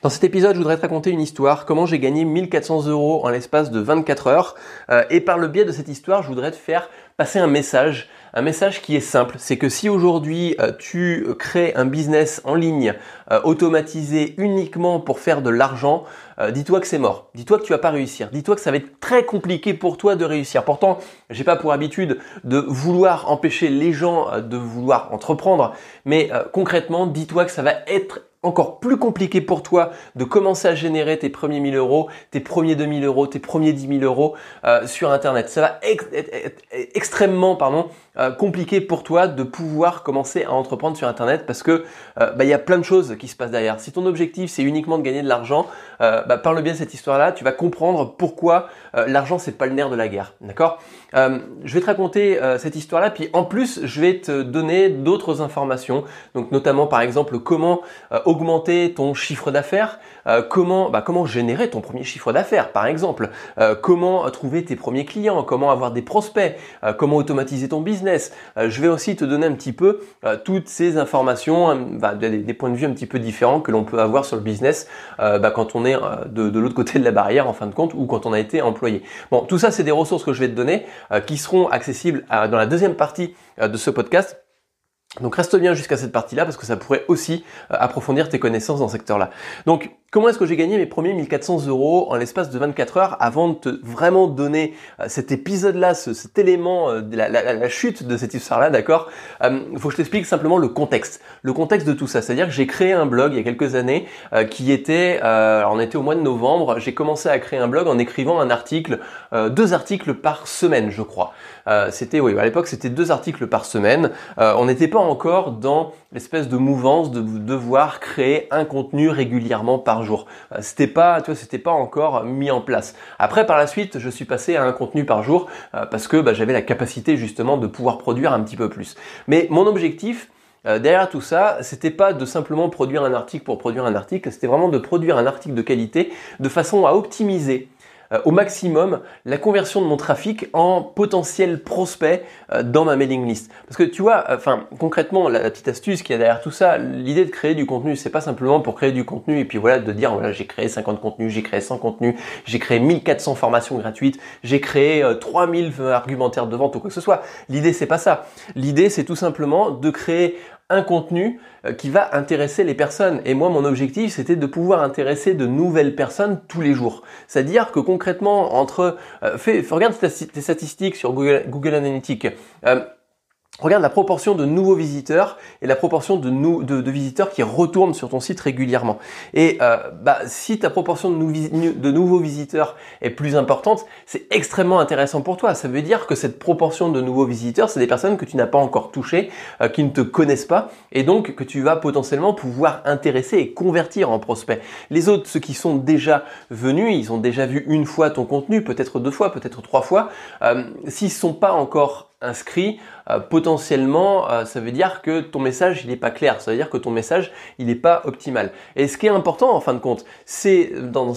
Dans cet épisode, je voudrais te raconter une histoire, comment j'ai gagné 1400 euros en l'espace de 24 heures. Euh, et par le biais de cette histoire, je voudrais te faire passer un message, un message qui est simple. C'est que si aujourd'hui euh, tu crées un business en ligne euh, automatisé uniquement pour faire de l'argent, dis-toi que c'est mort. Dis-toi que tu vas pas réussir. Dis-toi que ça va être très compliqué pour toi de réussir. Pourtant, j'ai pas pour habitude de vouloir empêcher les gens de vouloir entreprendre, mais concrètement, dis-toi que ça va être encore plus compliqué pour toi de commencer à générer tes premiers 1000 euros, tes premiers 2000 euros, tes premiers 10 000 euros euh, sur Internet. Ça va être extrêmement pardon, euh, compliqué pour toi de pouvoir commencer à entreprendre sur Internet parce que euh, bah, il y a plein de choses qui se passent derrière. Si ton objectif c'est uniquement de gagner de l'argent, bah, biais de cette histoire-là, tu vas comprendre pourquoi l'argent c'est pas le nerf de la guerre. D'accord? Je vais te raconter cette histoire-là, puis en plus je vais te donner d'autres informations, donc notamment par exemple comment augmenter ton chiffre d'affaires, euh, comment, bah, comment générer ton premier chiffre d'affaires par exemple, euh, comment trouver tes premiers clients, comment avoir des prospects, euh, comment automatiser ton business. je vais aussi te donner un petit peu toutes ces informations, bah, des, points de vue un petit peu différents que l'on peut avoir sur le business bah, quand on est de l'autre côté de la barrière en fin de compte ou quand on a été employé. Bon, tout ça c'est des ressources que je vais te donner qui seront accessibles dans la deuxième partie de ce podcast. Donc reste bien jusqu'à cette partie-là parce que ça pourrait aussi euh, approfondir tes connaissances dans ce secteur-là. Donc comment est-ce que j'ai gagné mes premiers 1400 euros en l'espace de 24 heures avant de te vraiment donner euh, cet épisode-là, cet élément, euh, la, la, chute de cette histoire-là, d'accord? Il faut que je t'explique simplement le contexte. Le contexte de tout ça, c'est-à-dire que j'ai créé un blog il y a quelques années qui était, on était au mois de novembre, j'ai commencé à créer un blog en écrivant un article, deux articles par semaine, je crois. c'était, oui, à l'époque c'était deux articles par semaine. on n'était pas encore dans l'espèce de mouvance de devoir créer un contenu régulièrement par jour. Euh, c'était pas, tu c'était pas encore mis en place. Après, par la suite, je suis passé à un contenu par jour euh, parce que bah, j'avais la capacité justement de pouvoir produire un petit peu plus. Mais mon objectif, euh, derrière tout ça, c'était pas de simplement produire un article pour produire un article, c'était vraiment de produire un article de qualité de façon à optimiser au maximum la conversion de mon trafic en potentiel prospect euh, dans ma mailing list. Parce que tu vois, enfin concrètement, la, petite astuce qui y a derrière tout ça, l'idée de créer du contenu, c'est pas simplement pour créer du contenu et puis voilà de dire voilà j'ai créé 50 contenus, j'ai créé 100 contenus, j'ai créé 1400 formations gratuites, j'ai créé 3000 euh, argumentaires de vente ou quoi que ce soit. L'idée c'est pas ça. L'idée c'est tout simplement de créer un contenu euh, qui va intéresser les personnes. Et moi, mon objectif, c'était de pouvoir intéresser de nouvelles personnes tous les jours. C'est-à-dire que concrètement, entre... Euh, fais, regarde tes statistiques sur Google, Analytics. Euh, Regarde la proportion de nouveaux visiteurs et la proportion de, de, visiteurs qui retournent sur ton site régulièrement. Et euh, bah, si ta proportion de, de, nouveaux visiteurs est plus importante, c'est extrêmement intéressant pour toi. Ça veut dire que cette proportion de nouveaux visiteurs, c'est des personnes que tu n'as pas encore touchées, euh, qui ne te connaissent pas, et donc que tu vas potentiellement pouvoir intéresser et convertir en prospects. Les autres, ceux qui sont déjà venus, ils ont déjà vu une fois ton contenu, peut-être deux fois, peut-être trois fois. Euh, S'ils sont pas encore inscrit, euh, potentiellement, euh, ça veut dire que ton message, il n'est pas clair. Ça veut dire que ton message, il n'est pas optimal. Et ce qui est important, en fin de compte, c'est dans,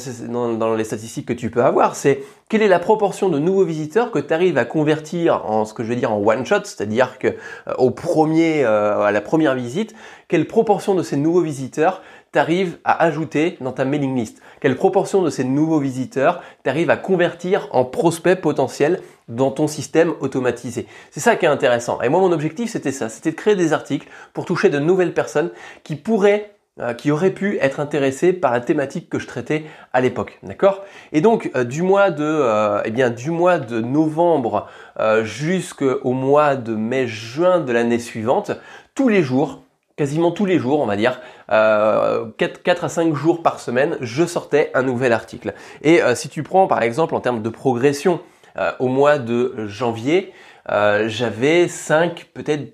les statistiques que tu peux avoir, c'est quelle est la proportion de nouveaux visiteurs que tu arrives à convertir en ce que je veux dire en one shot, c'est-à-dire que euh, premier, à la première visite, quelle proportion de ces nouveaux visiteurs t'arrives à ajouter dans ta mailing list? Quelle proportion de ces nouveaux visiteurs t'arrives à convertir en prospects potentiels dans ton système automatisé C'est ça qui est intéressant. Et moi, mon objectif, c'était ça. C'était de créer des articles pour toucher de nouvelles personnes qui pourraient euh, qui auraient pu être intéressées par la thématique que je traitais à l'époque, d'accord? Et donc euh, du mois de, euh, eh bien du mois de novembre jusqu'au mois de mai-juin de l'année suivante, tous les jours, quasiment tous les jours, on va dire, euh, 4, à 5 jours par semaine, je sortais un nouvel article. Et si tu prends par exemple en termes de progression euh, au mois de janvier, euh, j'avais 5, peut-être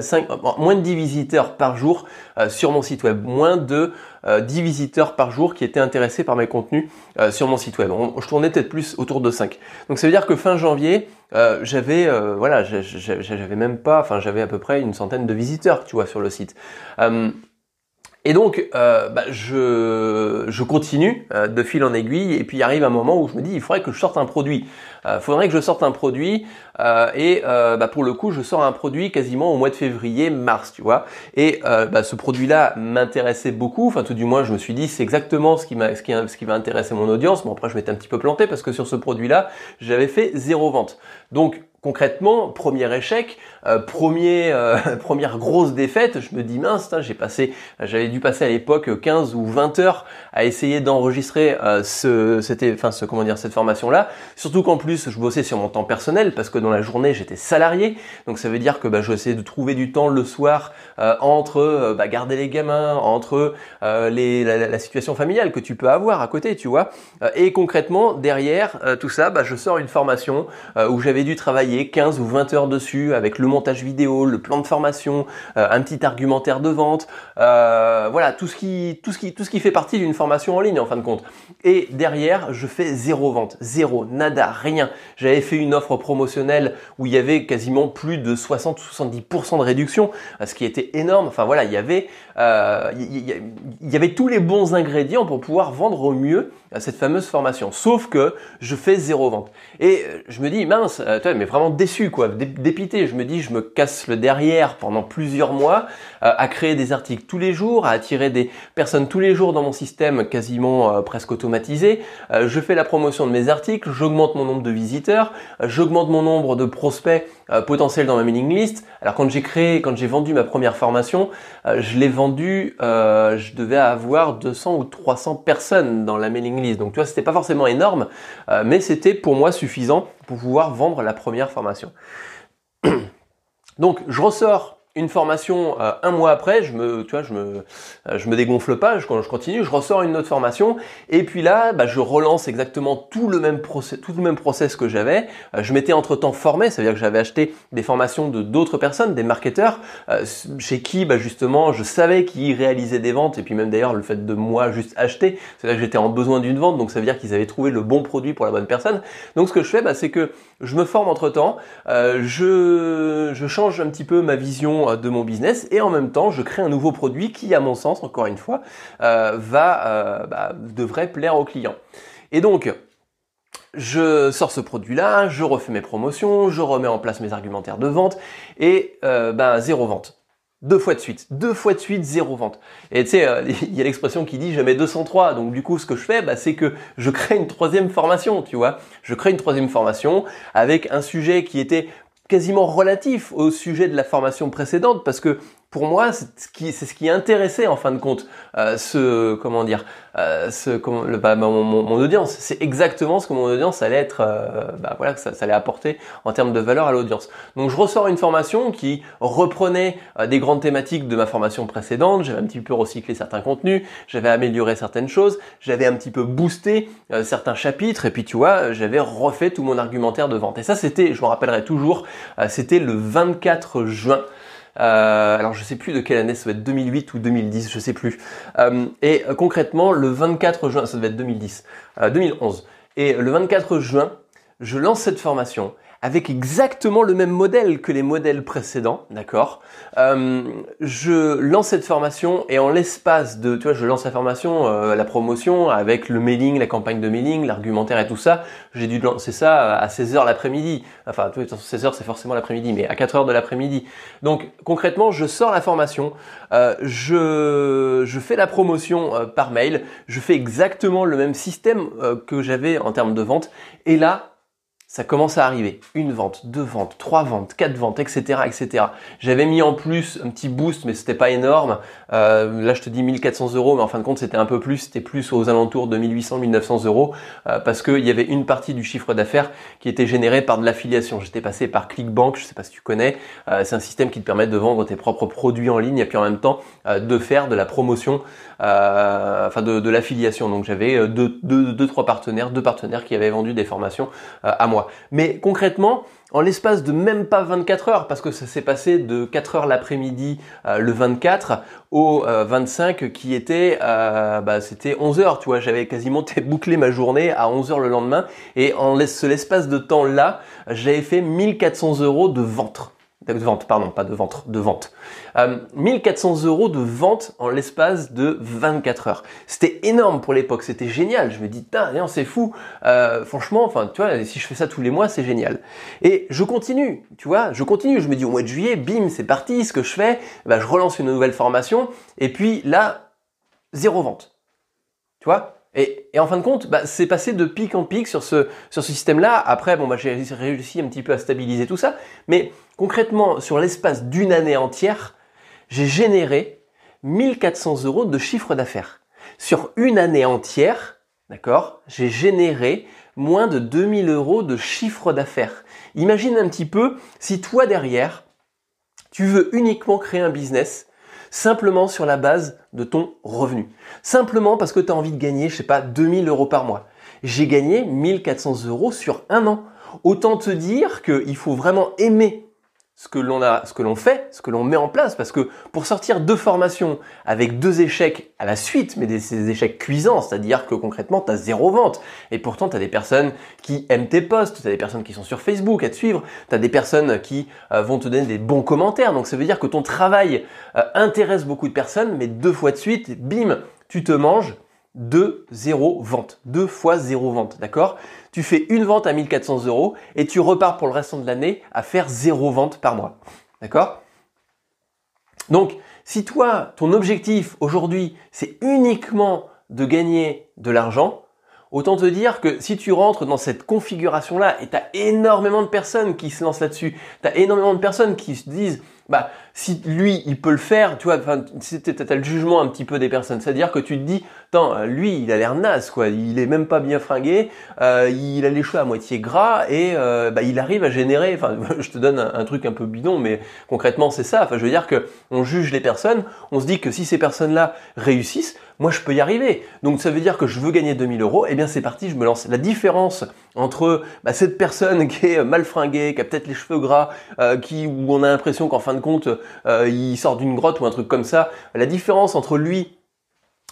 5, moins de 10 visiteurs par jour sur mon site web, moins de 10 visiteurs par jour qui étaient intéressés par mes contenus sur mon site web. je tournais peut-être plus autour de 5. Donc ça veut dire que fin janvier, euh, j'avais euh, voilà j'avais même pas enfin j'avais à peu près une centaine de visiteurs tu vois sur le site euh, Et donc, euh, bah, je, je continue euh, de fil en aiguille, et puis arrive un moment où je me dis, il faudrait que je sorte un produit. Il euh, faudrait que je sorte un produit, et bah, pour le coup, je sors un produit quasiment au mois de février, mars, tu vois. Et bah, ce produit-là m'intéressait beaucoup, enfin tout du moins, je me suis dit, c'est exactement ce qui, ce, qui, ce qui va intéresser mon audience. Bon, après, je m'étais un petit peu planté parce que sur ce produit-là, j'avais fait zéro vente. Donc, concrètement, premier échec, euh, euh, première grosse défaite, je me dis mince, j'ai passé, j'avais dû passer à l'époque 15 ou 20 heures à essayer d'enregistrer euh, ce, c'était, enfin, comment dire, cette formation-là. Surtout qu'en plus, je bossais sur mon temps personnel parce que dans la journée, j'étais salarié, donc ça veut dire que bah, je essayais de trouver du temps le soir entre bah, garder les gamins, entre les, la, situation familiale que tu peux avoir à côté, tu vois. et concrètement, derrière tout ça, bah, je sors une formation où j'avais dû travailler 15 ou 20 heures dessus avec le montage vidéo, le plan de formation, euh, un petit argumentaire de vente, euh, voilà tout ce qui tout ce qui tout ce qui fait partie d'une formation en ligne en fin de compte. Et derrière, je fais zéro vente, zéro, nada, rien. J'avais fait une offre promotionnelle où il y avait quasiment plus de 60 70% de réduction, ce qui était énorme. Enfin voilà, il y avait euh, il y avait tous les bons ingrédients pour pouvoir vendre au mieux cette fameuse formation. Sauf que je fais zéro vente. Et je me dis mince, toi mais vraiment déçu, quoi, dépité. Je me dis, je me casse le derrière pendant plusieurs mois euh, à créer des articles tous les jours, à attirer des personnes tous les jours dans mon système quasiment euh, presque automatisé. Euh, je fais la promotion de mes articles, j'augmente mon nombre de visiteurs, j'augmente mon nombre de prospects potentiels dans ma mailing list. Alors quand j'ai créé, quand j'ai vendu ma première formation, je l'ai vendu, je devais avoir 200 ou 300 personnes dans la mailing list. Donc tu vois, c'était pas forcément énorme, mais c'était pour moi suffisant pouvoir vendre la première formation. Donc je ressors une formation euh, un mois après, je me, tu vois, je me, euh, je me dégonfle pas, je, continue, je ressors une autre formation, et puis là, bah, je relance exactement tout le même process, tout le même process que j'avais. Euh, je m'étais entre temps formé, ça veut dire que j'avais acheté des formations de d'autres personnes, des marketeurs, chez qui, bah, justement, je savais qu'ils réalisaient des ventes, et puis même d'ailleurs le fait de moi juste acheter, c'est là que j'étais en besoin d'une vente, donc ça veut dire qu'ils avaient trouvé le bon produit pour la bonne personne. Donc ce que je fais, bah, c'est que je me forme entre temps, je change un petit peu ma vision de mon business et en même temps je crée un nouveau produit qui à mon sens encore une fois euh, va euh, bah, devrait plaire aux clients. Et donc je sors ce produit-là, je refais mes promotions, je remets en place mes argumentaires de vente et euh, ben zéro vente. Deux fois de suite, deux fois de suite, zéro vente. Et tu sais, il y a l'expression qui dit jamais 203. Donc du coup, ce que je fais, bah, c'est que je crée une troisième formation, tu vois. Je crée une troisième formation avec un sujet qui était quasiment relatif au sujet de la formation précédente parce que pour moi, c'est ce qui, c'est ce qui intéressait en fin de compte euh, ce, comment dire, euh, ce, comment, bah, mon, mon, audience. C'est exactement ce que mon audience allait être, euh, bah, voilà, que ça, ça, allait apporter en termes de valeur à l'audience. Donc, je ressors une formation qui reprenait euh, des grandes thématiques de ma formation précédente. J'avais un petit peu recyclé certains contenus, j'avais amélioré certaines choses, j'avais un petit peu boosté euh, certains chapitres, et puis tu vois, j'avais refait tout mon argumentaire de vente. Et ça, c'était, je me rappellerai toujours, c'était le 24 juin. Euh, alors je sais plus de quelle année, ça va être 2008 ou 2010, je sais plus. Euh, et euh, concrètement, le 24 juin, ça devait être 2010, 2011. Et le 24 juin, je lance cette formation avec exactement le même modèle que les modèles précédents, d'accord euh, Je lance cette formation et en l'espace de, tu vois, je lance la formation, euh, la promotion avec le mailing, la campagne de mailing, l'argumentaire et tout ça. J'ai dû lancer ça à 16h l'après-midi. Enfin, 16h c'est forcément l'après-midi, mais à 4h de l'après-midi. Donc concrètement, je sors la formation, euh, je, je fais la promotion euh, par mail, je fais exactement le même système euh, que j'avais en termes de vente. Et là, ça commence à arriver. Une vente, deux ventes, trois ventes, quatre ventes, etc., etc. J'avais mis en plus un petit boost, mais c'était pas énorme. Euh, là, je te dis 1400 euros, mais en fin de compte, c'était un peu plus. C'était plus aux alentours de 1800, 1900 euros, euh, parce qu'il y avait une partie du chiffre d'affaires qui était générée par de l'affiliation. J'étais passé par ClickBank, je sais pas si tu connais. Euh, c'est un système qui te permet de vendre tes propres produits en ligne et puis en même temps de faire de la promotion, enfin de, l'affiliation. Donc j'avais deux, deux, trois partenaires, deux partenaires qui avaient vendu des formations à moi. Mais concrètement, en l'espace de même pas 24 heures, parce que ça s'est passé de 4 heures l'après-midi euh, le 24 au 25 euh, qui était, euh, bah, c'était 11 heures, tu vois, j'avais quasiment bouclé ma journée à 11 heures le lendemain, et en l'espace de temps là, j'avais fait 1400 euros de ventre. De vente, pardon, pas de vente, de vente. 1400 euros de vente en l'espace de 24 heures. C'était énorme pour l'époque, c'était génial. Je me dis, tiens, c'est fou. franchement, enfin, tu vois, si je fais ça tous les mois, c'est génial. Et je continue, tu vois, je continue. Je me dis, au mois de juillet, bim, c'est parti. Ce que je fais, bah, je relance une nouvelle formation. Et puis là, zéro vente. Tu vois? Et, en fin de compte, bah, c'est passé de pic en pic sur ce, système-là. Après, bon, bah, j'ai réussi un petit peu à stabiliser tout ça. Mais concrètement, sur l'espace d'une année entière, j'ai généré 1400 euros de chiffre d'affaires. Sur une année entière, d'accord, j'ai généré moins de 2000 euros de chiffre d'affaires. Imagine un petit peu si toi derrière, tu veux uniquement créer un business simplement sur la base de ton revenu. Simplement parce que tu as envie de gagner, je sais pas, 2000 euros par mois. J'ai gagné 1400 euros sur un an. Autant te dire qu'il faut vraiment aimer ce que l'on a, ce que l'on fait, ce que l'on met en place, parce que pour sortir deux formations avec deux échecs à la suite, mais des, échecs cuisants, c'est-à-dire que concrètement tu zéro vente, et pourtant tu des personnes qui aiment tes posts, tu des personnes qui sont sur Facebook à te suivre, tu as des personnes qui euh, vont te donner des bons commentaires, donc ça veut dire que ton travail euh, intéresse beaucoup de personnes, mais deux fois de suite, bim, tu te manges de zéro vente. Deux fois zéro vente, d'accord? Tu fais une vente à 1400 euros et tu repars pour le restant de l'année à faire zéro vente par mois. D'accord? Donc, si toi, ton objectif aujourd'hui, c'est uniquement de gagner de l'argent, autant te dire que si tu rentres dans cette configuration-là et tu as énormément de personnes qui se lancent là-dessus, tu as énormément de personnes qui se disent bah si lui il peut le faire, tu vois, enfin t'as le jugement un petit peu des personnes, c'est-à-dire que tu te dis, attends, lui il a l'air naze quoi, il est même pas bien fringué, euh, il a les cheveux à moitié gras et euh, bah, il arrive à générer, enfin je te donne un, truc un peu bidon, mais concrètement c'est ça, enfin je veux dire que on juge les personnes, on se dit que si ces personnes-là réussissent, moi je peux y arriver, donc ça veut dire que je veux gagner 2000 euros, eh bien c'est parti, je me lance. La différence entre bah, cette personne qui est mal fringuée, qui a peut-être les cheveux gras, euh, qui où on a l'impression qu'en fin de compte euh, il sort d'une grotte ou un truc comme ça. La différence entre lui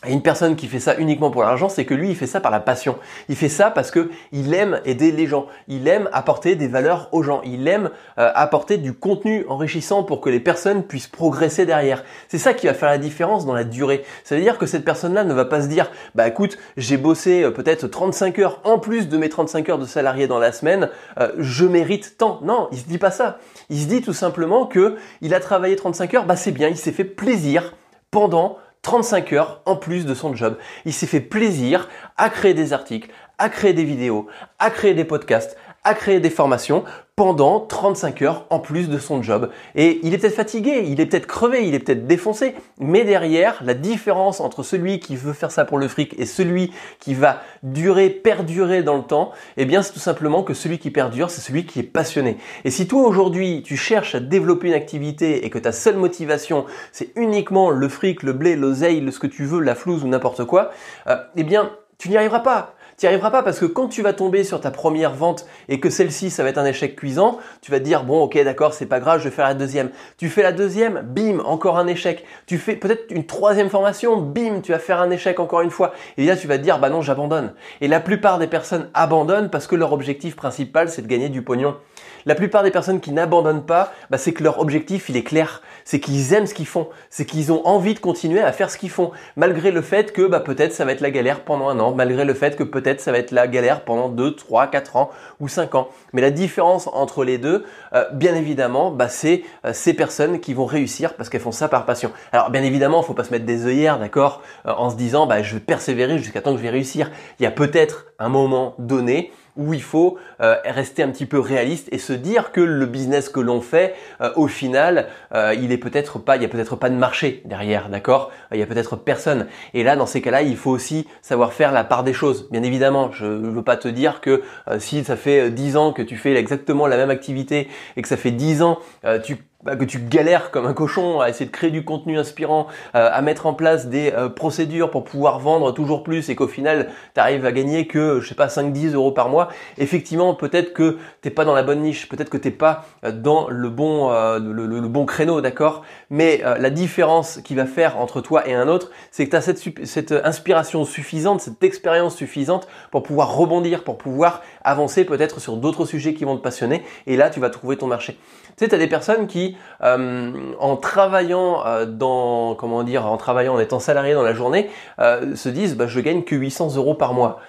et une personne qui fait ça uniquement pour l'argent, c'est que lui, il fait ça par la passion. Il fait ça parce que il aime aider les gens. Il aime apporter des valeurs aux gens. Il aime euh, apporter du contenu enrichissant pour que les personnes puissent progresser derrière. C'est ça qui va faire la différence dans la durée. Ça veut dire que cette personne-là ne va pas se dire, bah écoute, j'ai bossé euh, peut-être 35 heures en plus de mes 35 heures de salarié dans la semaine, je mérite tant. Non, il se dit pas ça. Il se dit tout simplement que il a travaillé 35 heures, bah c'est bien, il s'est fait plaisir pendant 35 heures en plus de son job. Il s'est fait plaisir à créer des articles, à créer des vidéos, à créer des podcasts, à créer des formations pendant 35 heures en plus de son job. Et il est peut-être fatigué, il est peut-être crevé, il est peut-être défoncé, mais derrière, la différence entre celui qui veut faire ça pour le fric et celui qui va durer, perdurer dans le temps, eh bien c'est tout simplement que celui qui perdure, c'est celui qui est passionné. Et si toi aujourd'hui, tu cherches à développer une activité et que ta seule motivation, c'est uniquement le fric, le blé, l'oseille, ce que tu veux, la flouze ou n'importe quoi, euh, eh bien tu n'y arriveras pas. Tu n'y arriveras pas parce que quand tu vas tomber sur ta première vente et que celle-ci, ça va être un échec cuisant, tu vas te dire, bon, ok, d'accord, c'est pas grave, je vais faire la deuxième. Tu fais la deuxième, bim, encore un échec. Tu fais peut-être une troisième formation, bim, tu vas faire un échec encore une fois. Et là, tu vas te dire, bah non, j'abandonne. Et la plupart des personnes abandonnent parce que leur objectif principal, c'est de gagner du pognon. La plupart des personnes qui n'abandonnent pas, bah, c'est que leur objectif, il est clair. C'est qu'ils aiment ce qu'ils font. C'est qu'ils ont envie de continuer à faire ce qu'ils font. Malgré le fait que bah, peut-être ça va être la galère pendant un an. Malgré le fait que peut-être ça va être la galère pendant 2, 3, 4 ans ou 5 ans. Mais la différence entre les deux, euh, bien évidemment, bah, c'est euh, ces personnes qui vont réussir parce qu'elles font ça par passion. Alors bien évidemment, il faut pas se mettre des œillères, d'accord, euh, en se disant bah, je vais persévérer jusqu'à temps que je vais réussir. Il y a peut-être un moment donné où il faut euh, rester un petit peu réaliste et se dire que le business que l'on fait, euh, au final, euh, il est peut-être pas, il y a peut-être pas de marché derrière, d'accord? Il y a peut-être personne. Et là, dans ces cas-là, il faut aussi savoir faire la part des choses. Bien évidemment, je ne veux pas te dire que si ça fait 10 ans que tu fais exactement la même activité et que ça fait 10 ans tu bah, que tu galères comme un cochon à essayer de créer du contenu inspirant, euh, à mettre en place des euh, procédures pour pouvoir vendre toujours plus et qu'au final tu arrives à gagner que je sais pas 5-10 euros par mois, effectivement peut-être que t'es pas dans la bonne niche, peut-être que t'es pas euh, dans le bon le, bon créneau, d'accord? Mais la différence qui va faire entre toi et un autre, c'est que tu as cette inspiration suffisante, cette expérience suffisante pour pouvoir rebondir, pour pouvoir avancer peut-être sur d'autres sujets qui vont te passionner. Et là, tu vas trouver ton marché. Tu sais, tu as des personnes qui, euh, en travaillant euh, dans, comment dire, en travaillant, en étant salarié dans la journée, euh, se disent, bah, je gagne que 800 euros par mois.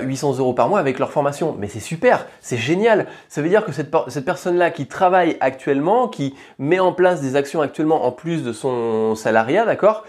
800 euros par mois avec leur formation. Mais c'est super, c'est génial. Ça veut dire que cette, cette personne-là qui travaille actuellement, qui met en place des actions actuellement en plus de son salariat, d'accord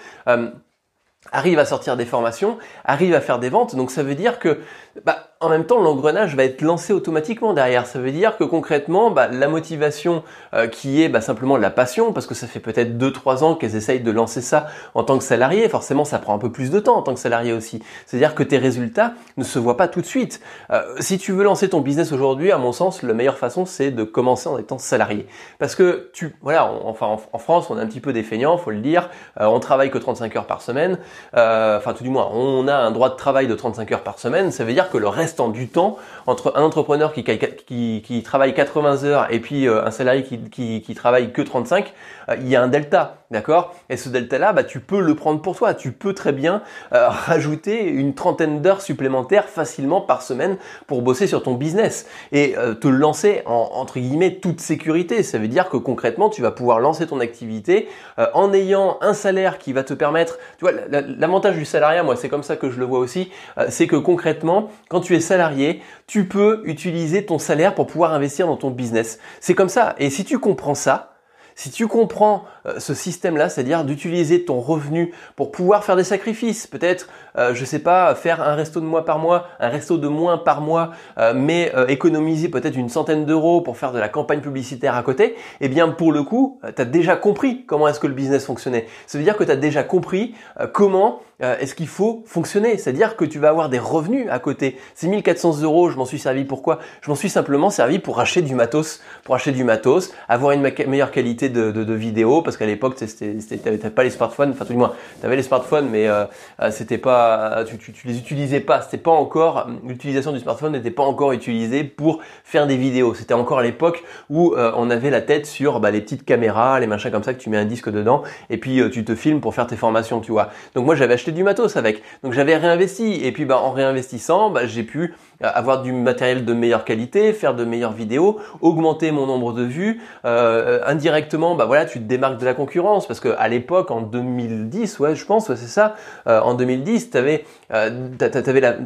arrive à sortir des formations, arrive à faire des ventes. Donc ça veut dire que bah, en même temps, l'engrenage va être lancé automatiquement derrière. Ça veut dire que concrètement, bah, la motivation euh, qui est bah, simplement la passion, parce que ça fait peut-être 2-3 ans qu'elles essayent de lancer ça en tant que salarié, forcément ça prend un peu plus de temps en tant que salarié aussi. C'est-à-dire que tes résultats ne se voient pas tout de suite. Euh, si tu veux lancer ton business aujourd'hui, à mon sens, la meilleure façon c'est de commencer en étant salarié. Parce que tu, voilà, enfin en, France, on est un petit peu des feignants, faut le dire. Euh, on travaille que 35 heures par semaine. enfin tout du moins, on a un droit de travail de 35 heures par semaine. Ça veut dire que le reste du temps entre un entrepreneur qui, travaille 80 heures et puis euh, un salarié qui, qui, travaille que 35, euh, il y a un delta, d'accord? Et ce delta-là, bah, tu peux le prendre pour toi. Tu peux très bien euh, rajouter une trentaine d'heures supplémentaires facilement par semaine pour bosser sur ton business et te lancer en entre guillemets toute sécurité. Ça veut dire que concrètement, tu vas pouvoir lancer ton activité en ayant un salaire qui va te permettre. Tu vois, l'avantage du salariat, moi, c'est comme ça que je le vois aussi, c'est que concrètement, quand tu es salarié, tu peux utiliser ton salaire pour pouvoir investir dans ton business. C'est comme ça. Et si tu comprends ça, si tu comprends euh, ce système-là, c'est-à-dire d'utiliser ton revenu pour pouvoir faire des sacrifices, peut-être, euh, je sais pas, faire un resto de mois par mois, un resto de moins par mois, euh, mais économiser peut-être une centaine d'euros pour faire de la campagne publicitaire à côté, eh bien pour le coup, tu as déjà compris comment est-ce que le business fonctionnait. Ça veut dire que tu as déjà compris comment est-ce qu'il faut fonctionner. C'est-à-dire que tu vas avoir des revenus à côté. Ces 1400 euros, je m'en suis servi pourquoi Je m'en suis simplement servi pour acheter du matos, pour acheter du matos, avoir une meilleure qualité de, vidéos parce qu'à l'époque t'avais pas les smartphones enfin tout du moins t'avais les smartphones mais euh, euh, c'était pas tu, tu, tu, les utilisais pas. C'était pas encore l'utilisation du smartphone n'était pas encore utilisée pour faire des vidéos. C'était encore à l'époque où euh, on avait la tête sur bah, les petites caméras les machins comme ça que tu mets un disque dedans et puis tu te filmes pour faire tes formations tu vois. Donc moi j'avais acheté du matos avec. Donc j'avais réinvesti. Et puis bah, en réinvestissant bah, j'ai pu avoir du matériel de meilleure qualité, faire de meilleures vidéos, augmenter mon nombre de vues, euh, indirectement, bah voilà, tu te démarques de la concurrence parce que à l'époque, en 2010, ouais, je pense, ouais, c'est ça, euh, en 2010, tu avais, euh,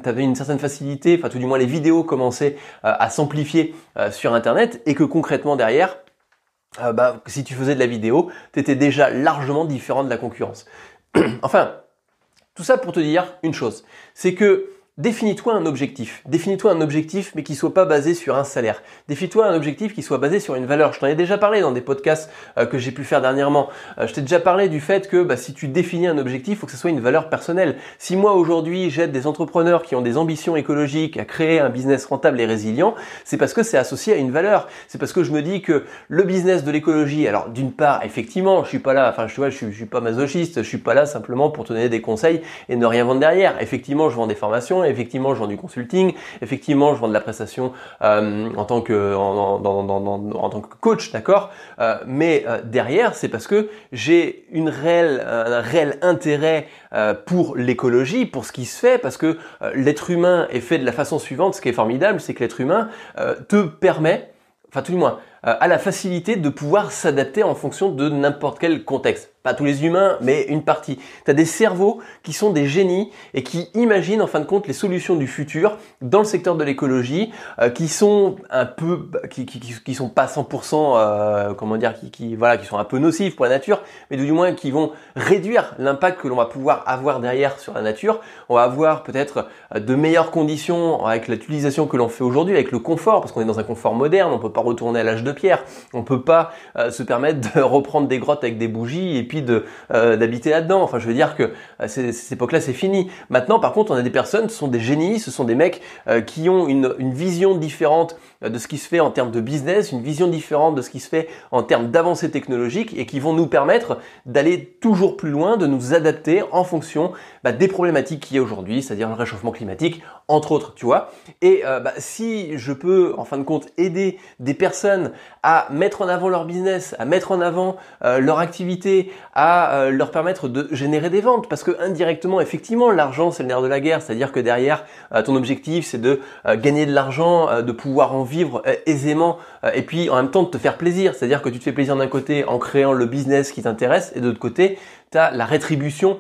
avais, une certaine facilité, enfin tout du moins les vidéos commençaient euh, à s'amplifier euh, sur Internet et que concrètement derrière, bah, si tu faisais de la vidéo, tu étais déjà largement différent de la concurrence. enfin, tout ça pour te dire une chose, c'est que Définis-toi un objectif. Définis-toi un objectif, mais qui soit pas basé sur un salaire. Définis-toi un objectif qui soit basé sur une valeur. Je t'en ai déjà parlé dans des podcasts euh, que j'ai pu faire dernièrement. Euh, je t'ai déjà parlé du fait que bah, si tu définis un objectif, il faut que ce soit une valeur personnelle. Si moi aujourd'hui j'aide des entrepreneurs qui ont des ambitions écologiques à créer un business rentable et résilient, c'est parce que c'est associé à une valeur. C'est parce que je me dis que le business de l'écologie, alors d'une part, effectivement, je suis pas là, enfin je, vois, je, suis, je suis pas masochiste, je suis pas là simplement pour te donner des conseils et ne rien vendre derrière. Effectivement, je vends des formations effectivement, je vends du consulting, effectivement, je vends de la prestation euh, en tant que en, tant que coach, d'accord. Euh, mais euh, derrière, c'est parce que j'ai un réel intérêt pour l'écologie, pour ce qui se fait, parce que l'être humain est fait de la façon suivante. Ce qui est formidable, c'est que l'être humain te permet, enfin tout du moins, a la facilité de pouvoir s'adapter en fonction de n'importe quel contexte pas tous les humains, mais une partie. Tu as des cerveaux qui sont des génies et qui imaginent en fin de compte les solutions du futur dans le secteur de l'écologie, euh, qui sont un peu, qui, qui, qui sont pas 100%, euh, comment dire, qui, qui, voilà, qui sont un peu nocifs pour la nature, mais du moins qui vont réduire l'impact que l'on va pouvoir avoir derrière sur la nature. On va avoir peut-être euh, de meilleures conditions avec l'utilisation que l'on fait aujourd'hui, avec le confort, parce qu'on est dans un confort moderne, on peut pas retourner à l'âge de pierre. On peut pas euh, se permettre de reprendre des grottes avec des bougies et puis de euh, d'habiter là-dedans. Enfin, je veux dire que cette époque-là, c'est fini. Maintenant, par contre, on a des personnes, ce sont des génies, ce sont des mecs qui ont une vision différente de ce qui se fait en termes de business, une vision différente de ce qui se fait en termes d'avancées technologiques et qui vont nous permettre d'aller toujours plus loin, de nous adapter en fonction bah, des problématiques qu'il y a aujourd'hui, c'est-à-dire le réchauffement climatique, entre autres, tu vois. Et euh, bah, si je peux, en fin de compte, aider des personnes à mettre en avant leur business, à mettre en avant euh, leur activité, à euh, leur permettre de générer des ventes, parce que indirectement, effectivement, l'argent c'est le nerf de la guerre, c'est-à-dire que derrière, ton objectif c'est de gagner de l'argent, de pouvoir en vivre aisément, et puis en même temps de te faire plaisir, c'est-à-dire que tu te fais plaisir d'un côté en créant le business qui t'intéresse, et de l'autre côté, tu as la rétribution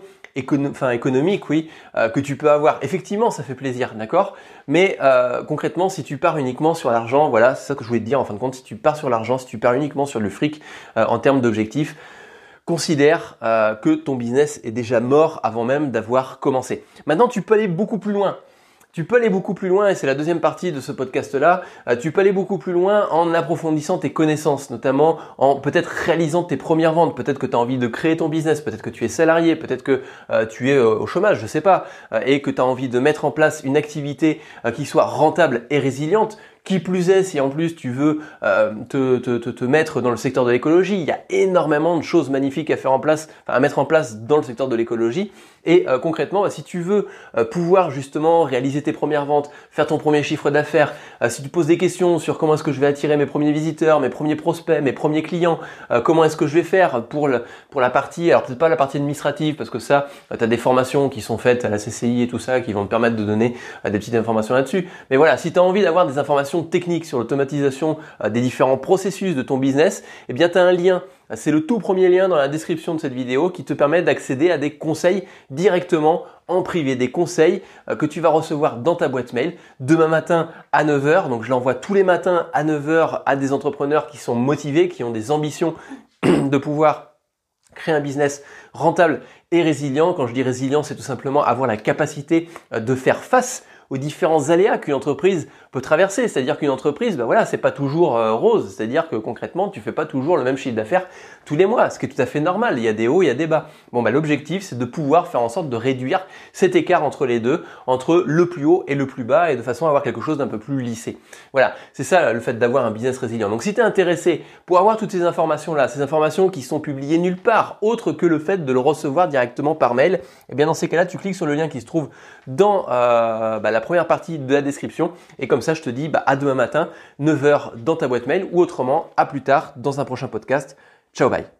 enfin, économique, oui, euh, que tu peux avoir. Effectivement, ça fait plaisir, d'accord? Mais euh, concrètement, si tu pars uniquement sur l'argent, voilà, c'est ça que je voulais te dire en fin de compte, si tu pars sur l'argent, si tu pars uniquement sur le fric euh, en termes d'objectifs, considère que ton business est déjà mort avant même d'avoir commencé. Maintenant, tu peux aller beaucoup plus loin. Tu peux aller beaucoup plus loin, et c'est la deuxième partie de ce podcast-là, euh, tu peux aller beaucoup plus loin en approfondissant tes connaissances, notamment en peut-être réalisant tes premières ventes, peut-être que tu as envie de créer ton business, peut-être que tu es salarié, peut-être que euh, tu es euh, au chômage, je sais pas, et que tu as envie de mettre en place une activité qui soit rentable et résiliente. Qui plus est, si en plus tu veux te, te, te, mettre dans le secteur de l'écologie, il y a énormément de choses magnifiques à faire en place, enfin, à mettre en place dans le secteur de l'écologie. Et euh, concrètement, bah, si tu veux euh, pouvoir justement réaliser tes premières ventes, faire ton premier chiffre d'affaires, euh, si tu poses des questions sur comment est-ce que je vais attirer mes premiers visiteurs, mes premiers prospects, mes premiers clients, comment est-ce que je vais faire pour, pour la partie, alors peut-être pas la partie administrative, parce que ça, tu as des formations qui sont faites à la CCI et tout ça, qui vont te permettre de donner des petites informations là-dessus. Mais voilà, si tu as envie d'avoir des informations techniques sur l'automatisation des différents processus de ton business, eh bien tu as un lien c'est le tout premier lien dans la description de cette vidéo qui te permet d'accéder à des conseils directement en privé, des conseils euh, que tu vas recevoir dans ta boîte mail demain matin à 9h. Donc je l'envoie tous les matins à 9h à des entrepreneurs qui sont motivés, qui ont des ambitions de pouvoir créer un business rentable et résilient. Quand je dis résilient, c'est tout simplement avoir la capacité euh, de faire face aux différents aléas qu'une entreprise peut traverser. C'est-à-dire qu'une entreprise, ben voilà, c'est pas toujours euh, rose. C'est-à-dire que concrètement, tu fais pas toujours le même chiffre d'affaires tous les mois, ce qui est tout à fait normal. Il y a des hauts, il y a des bas. Bon, ben l'objectif, c'est de pouvoir faire en sorte de réduire cet écart entre les deux, entre le plus haut et le plus bas, et de façon à avoir quelque chose d'un peu plus lissé. Voilà, c'est ça le fait d'avoir un business résilient. Donc, si tu es intéressé pour avoir toutes ces informations-là, ces informations qui sont publiées nulle part, autre que le fait de le recevoir directement par mail, eh bien dans ces cas-là, tu cliques sur le lien qui se trouve dans euh, bah, la première partie de la description, et comme ça, je te dis bah, à demain matin, 9h dans ta boîte mail, ou autrement, à plus tard dans un prochain podcast. Ciao, bye